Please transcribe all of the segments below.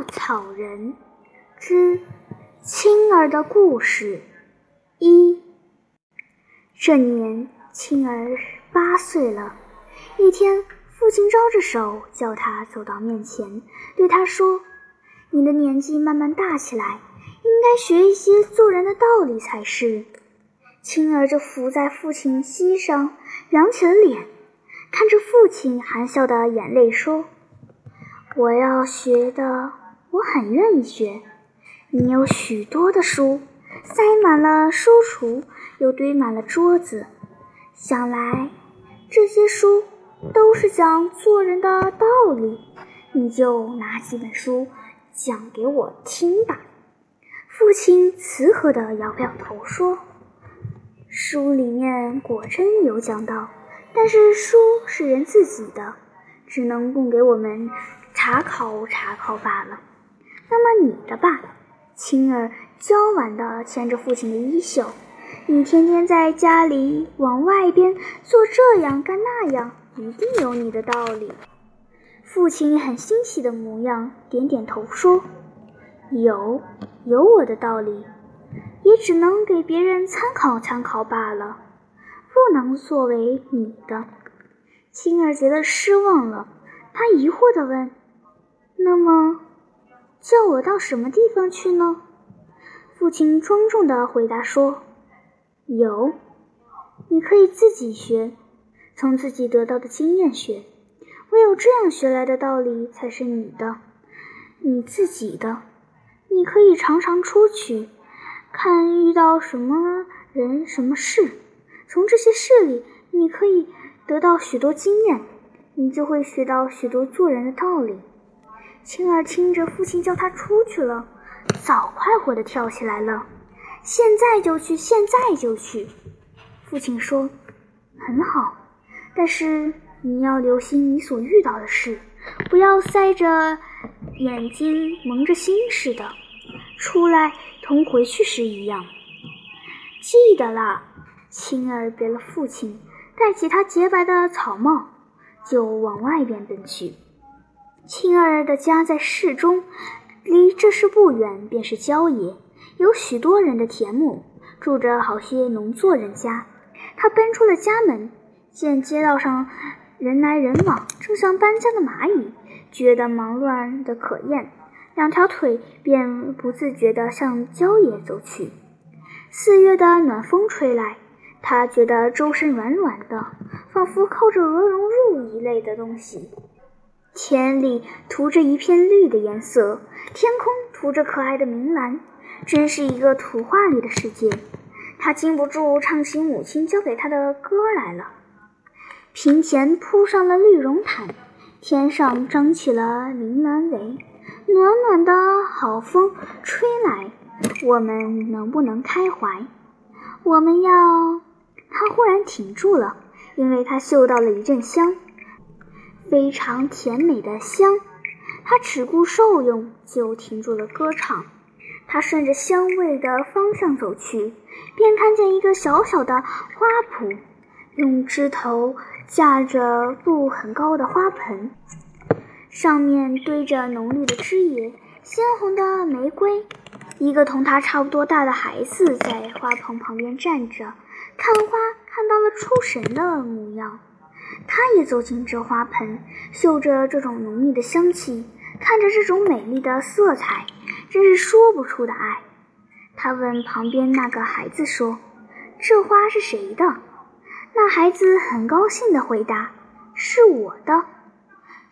稻草人之青儿的故事一。这年，青儿八岁了。一天，父亲招着手叫他走到面前，对他说：“你的年纪慢慢大起来，应该学一些做人的道理才是。”青儿就伏在父亲膝上，扬起了脸，看着父亲含笑的眼泪说：“我要学的，我很愿意学。你有许多的书，塞满了书橱，又堆满了桌子。想来这些书都是讲做人的道理，你就拿几本书讲给我听吧。”父亲慈和地摇摇头说。书里面果真有讲到，但是书是人自己的，只能供给我们查考查考罢了。那么你的吧，青儿娇婉地牵着父亲的衣袖，你天天在家里往外边做这样干那样，一定有你的道理。父亲很欣喜的模样，点点头说：“有，有我的道理。”也只能给别人参考参考罢了，不能作为你的。青儿觉得失望了，他疑惑地问：“那么，叫我到什么地方去呢？”父亲庄重地回答说：“有，你可以自己学，从自己得到的经验学。唯有这样学来的道理才是你的，你自己的。你可以常常出去。”看遇到什么人、什么事，从这些事里，你可以得到许多经验，你就会学到许多做人的道理。青儿听着父亲叫他出去了，早快活地跳起来了。现在就去，现在就去。父亲说：“很好，但是你要留心你所遇到的事，不要塞着眼睛、蒙着心似的。”出来同回去时一样。记得了，青儿别了父亲，戴起他洁白的草帽，就往外边奔去。青儿的家在市中，离这市不远便是郊野，有许多人的田亩，住着好些农作人家。他奔出了家门，见街道上人来人往，正像搬家的蚂蚁，觉得忙乱的可厌。两条腿便不自觉地向郊野走去。四月的暖风吹来，他觉得周身软软的，仿佛靠着鹅绒褥一类的东西。田里涂着一片绿的颜色，天空涂着可爱的明蓝，真是一个图画里的世界。他禁不住唱起母亲教给他的歌来了。平前铺上了绿绒毯，天上张起了明蓝围。暖暖的好风吹来，我们能不能开怀？我们要……他忽然停住了，因为他嗅到了一阵香，非常甜美的香。他只顾受用，就停住了歌唱。他顺着香味的方向走去，便看见一个小小的花圃，用枝头架着不很高的花盆。上面堆着浓绿的枝叶，鲜红的玫瑰。一个同他差不多大的孩子在花棚旁边站着，看花看到了出神的模样。他也走进这花盆，嗅着这种浓密的香气，看着这种美丽的色彩，真是说不出的爱。他问旁边那个孩子说：“这花是谁的？”那孩子很高兴地回答：“是我的。”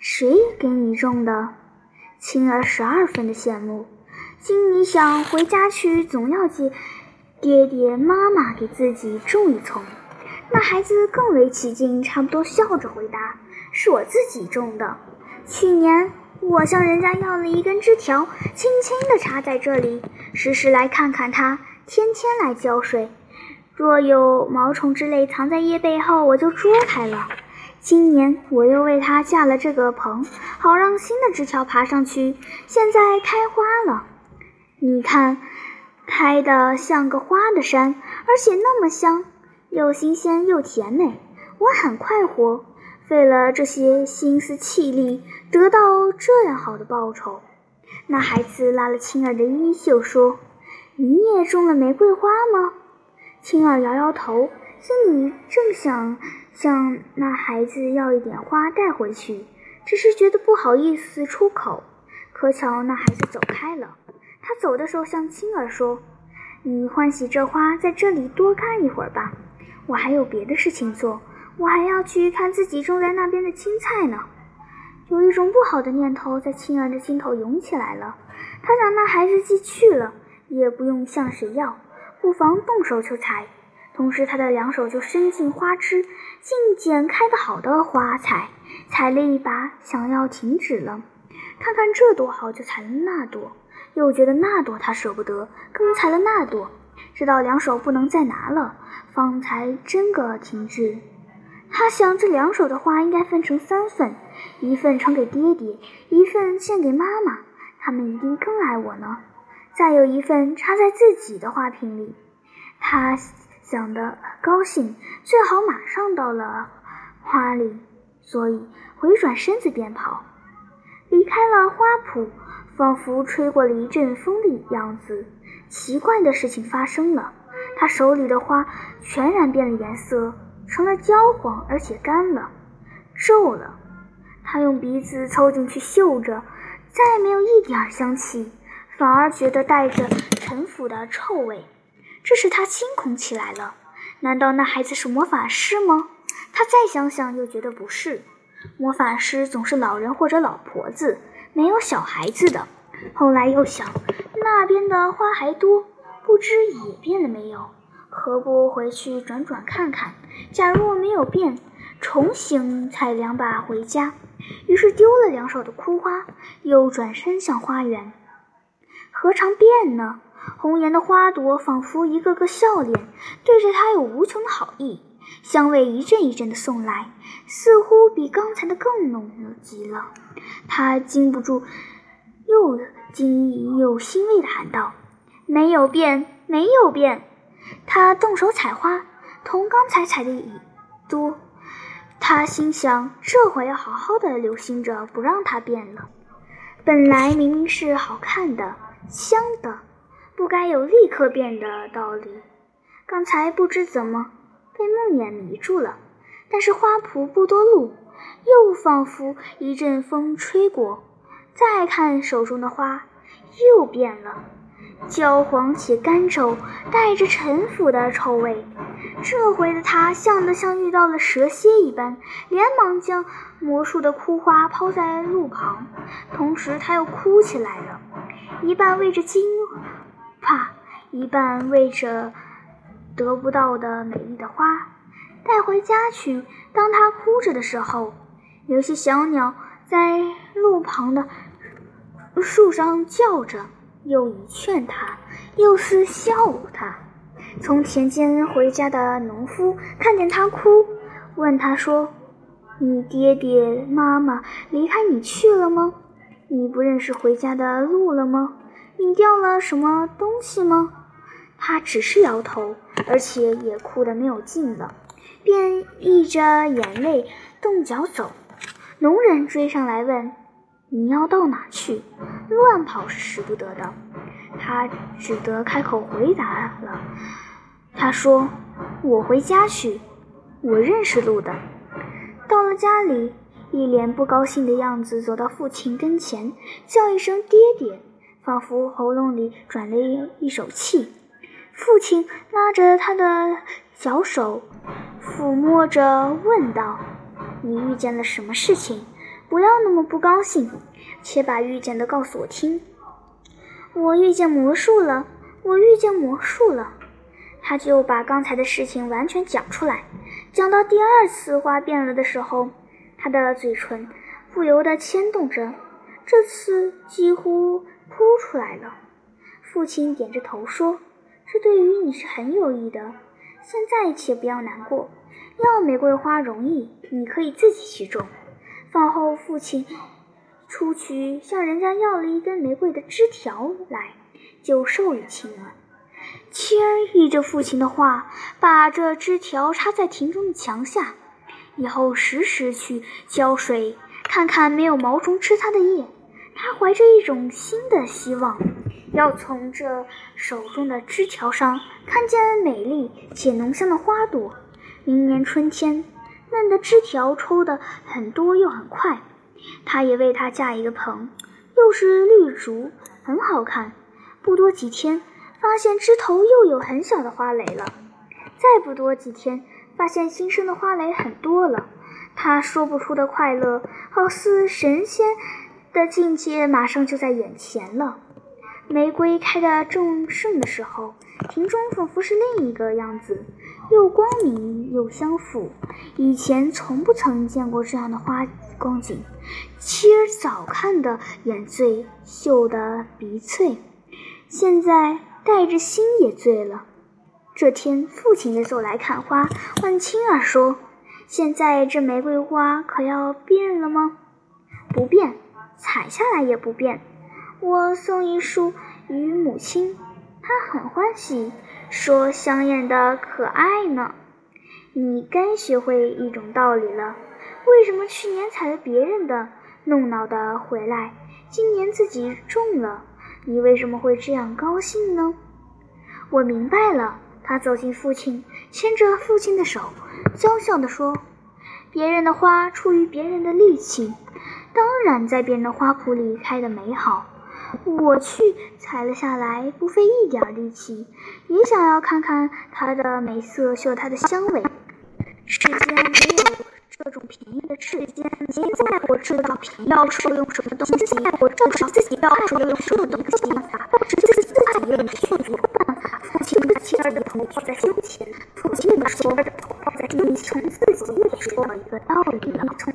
谁给你种的？青儿十二分的羡慕，心里想回家去总要借爹爹妈妈给自己种一丛。那孩子更为起劲，差不多笑着回答：“是我自己种的。去年我向人家要了一根枝条，轻轻地插在这里，时时来看看它，天天来浇水。若有毛虫之类藏在叶背后，我就捉开了。”今年我又为它架了这个棚，好让新的枝条爬上去。现在开花了，你看，开得像个花的山，而且那么香，又新鲜又甜美。我很快活，费了这些心思气力，得到这样好的报酬。那孩子拉了青儿的衣袖说：“你也种了玫瑰花吗？”青儿摇摇头，心里正想向那孩子要一点花带回去，只是觉得不好意思出口。可巧那孩子走开了，他走的时候向青儿说：“你欢喜这花，在这里多看一会儿吧，我还有别的事情做，我还要去看自己种在那边的青菜呢。”有一种不好的念头在青儿的心头涌起来了。他想，那孩子既去了，也不用向谁要，不妨动手去采。同时，他的两手就伸进花枝，尽捡开的好的花采。采了一把，想要停止了，看看这朵好，就采了那朵，又觉得那朵他舍不得，更采了那朵，直到两手不能再拿了，方才真个停止。他想，这两手的花应该分成三份，一份传给爹爹，一份献给妈妈，他们一定更爱我呢。再有一份插在自己的花瓶里。他想得高兴，最好马上到了花里，所以回转身子便跑，离开了花圃，仿佛吹过了一阵风的样子。奇怪的事情发生了，他手里的花全然变了颜色。成了焦黄，而且干了，皱了。他用鼻子凑进去嗅着，再没有一点香气，反而觉得带着陈腐的臭味。这使他惊恐起来了。难道那孩子是魔法师吗？他再想想，又觉得不是。魔法师总是老人或者老婆子，没有小孩子的。后来又想，那边的花还多，不知也变了没有。何不回去转转看看？假如我没有变，重新采两把回家。于是丢了两手的枯花，又转身向花园。何尝变呢？红颜的花朵仿佛一个个笑脸，对着他有无穷的好意，香味一阵一阵的送来，似乎比刚才的更浓极了。他禁不住，又惊异又欣慰地喊道：“没有变，没有变。”他动手采花，同刚才采的已多。他心想，这回要好好的留心着，不让它变了。本来明明是好看的、香的，不该有立刻变的道理。刚才不知怎么被梦魇迷住了。但是花圃不多路，又仿佛一阵风吹过，再看手中的花，又变了。焦黄且干皱，带着陈腐的臭味。这回的他像得像遇到了蛇蝎一般，连忙将魔术的枯花抛在路旁，同时他又哭起来了，一半为着惊怕，一半为着得不到的美丽的花带回家去。当他哭着的时候，有些小鸟在路旁的树上叫着。又以劝他，又似笑他。从田间回家的农夫看见他哭，问他说：“你爹爹妈妈离开你去了吗？你不认识回家的路了吗？你掉了什么东西吗？”他只是摇头，而且也哭得没有劲了，便溢着眼泪动脚走。农人追上来问。你要到哪去？乱跑是使不得的。他只得开口回答了。他说：“我回家去，我认识路的。”到了家里，一脸不高兴的样子，走到父亲跟前，叫一声“爹爹”，仿佛喉咙里转了一一手气。父亲拉着他的小手，抚摸着，问道：“你遇见了什么事情？”不要那么不高兴，且把遇见的告诉我听。我遇见魔术了，我遇见魔术了。他就把刚才的事情完全讲出来。讲到第二次花变了的时候，他的嘴唇不由得牵动着，这次几乎哭出来了。父亲点着头说：“这对于你是很有益的。现在且不要难过，要玫瑰花容易，你可以自己去种。”饭后，父亲出去向人家要了一根玫瑰的枝条来，就授予青儿。青儿依着父亲的话，把这枝条插在庭中的墙下，以后时时去浇水，看看没有毛虫吃它的叶。他怀着一种新的希望，要从这手中的枝条上看见美丽且浓香的花朵。明年春天，嫩的枝条抽得很多又很快。他也为它架一个棚，又是绿竹，很好看。不多几天，发现枝头又有很小的花蕾了。再不多几天，发现新生的花蕾很多了。他说不出的快乐，好似神仙。的境界马上就在眼前了。玫瑰开得正盛的时候，庭中仿佛是另一个样子，又光明又相符。以前从不曾见过这样的花光景。妻儿早看得眼醉，嗅得鼻醉，现在带着心也醉了。这天，父亲也走来看花，问青儿说：“现在这玫瑰花可要变了吗？”“不变。”采下来也不变。我送一束与母亲，她很欢喜，说香艳的可爱呢。你该学会一种道理了。为什么去年采了别人的，弄恼的回来，今年自己种了？你为什么会这样高兴呢？我明白了。他走近父亲，牵着父亲的手，娇笑地说：“别人的花出于别人的力气。”当然，在别人的花圃里开得美好。我去采了下来，不费一点力气，也想要看看它的美色，嗅它的香味。世间没有这种便宜的事。世间现在我知道要受用什么东西，我知道自己要受用什么东西，但是自己自己用什么办法？父亲把妻儿的头放在胸前，父亲把妻儿的头放在胸前，从自己也学到一个道理了。从